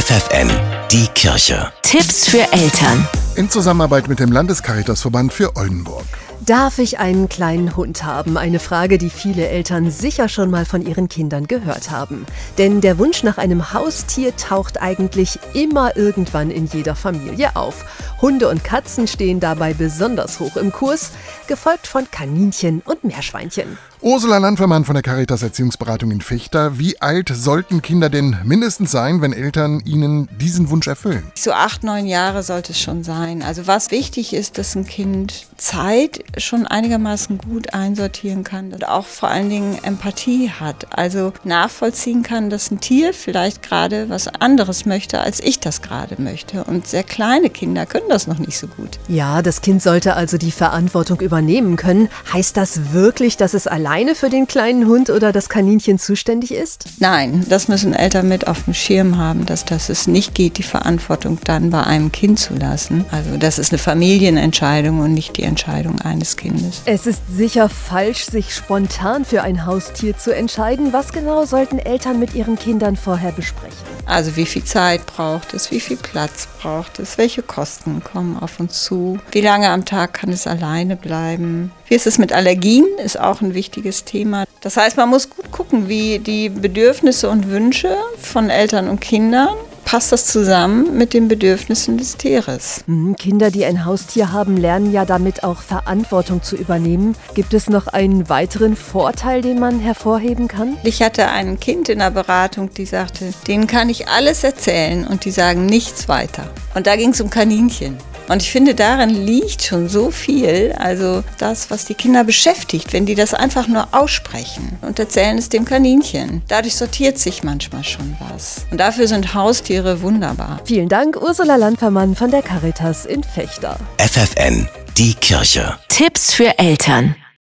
FFN, die Kirche. Tipps für Eltern. In Zusammenarbeit mit dem Landescaritasverband für Oldenburg. Darf ich einen kleinen Hund haben? Eine Frage, die viele Eltern sicher schon mal von ihren Kindern gehört haben. Denn der Wunsch nach einem Haustier taucht eigentlich immer irgendwann in jeder Familie auf. Hunde und Katzen stehen dabei besonders hoch im Kurs, gefolgt von Kaninchen und Meerschweinchen. Ursula Landvermann von der Caritas Erziehungsberatung in Fechter. Wie alt sollten Kinder denn mindestens sein, wenn Eltern ihnen diesen Wunsch erfüllen? So acht, neun Jahre sollte es schon sein. Also was wichtig ist, dass ein Kind Zeit schon einigermaßen gut einsortieren kann und auch vor allen Dingen Empathie hat. Also nachvollziehen kann, dass ein Tier vielleicht gerade was anderes möchte, als ich das gerade möchte. Und sehr kleine Kinder können das noch nicht so gut. Ja, das Kind sollte also die Verantwortung übernehmen können. Heißt das wirklich, dass es allein alleine für den kleinen Hund oder das Kaninchen zuständig ist? Nein, das müssen Eltern mit auf dem Schirm haben, dass das es nicht geht, die Verantwortung dann bei einem Kind zu lassen. Also das ist eine Familienentscheidung und nicht die Entscheidung eines Kindes. Es ist sicher falsch, sich spontan für ein Haustier zu entscheiden. Was genau sollten Eltern mit ihren Kindern vorher besprechen? Also wie viel Zeit braucht es, wie viel Platz braucht es, welche Kosten kommen auf uns zu, wie lange am Tag kann es alleine bleiben. Wie ist es mit Allergien, ist auch ein wichtiges Thema. Das heißt, man muss gut gucken, wie die Bedürfnisse und Wünsche von Eltern und Kindern passt das zusammen mit den Bedürfnissen des Tieres. Mhm, Kinder, die ein Haustier haben, lernen ja damit auch Verantwortung zu übernehmen. Gibt es noch einen weiteren Vorteil, den man hervorheben kann? Ich hatte ein Kind in der Beratung, die sagte, denen kann ich alles erzählen und die sagen nichts weiter. Und da ging es um Kaninchen. Und ich finde, darin liegt schon so viel, also das, was die Kinder beschäftigt, wenn die das einfach nur aussprechen und erzählen es dem Kaninchen. Dadurch sortiert sich manchmal schon was. Und dafür sind Haustiere wunderbar. Vielen Dank, Ursula Landvermann von der Caritas in Fechter. FFN, die Kirche. Tipps für Eltern.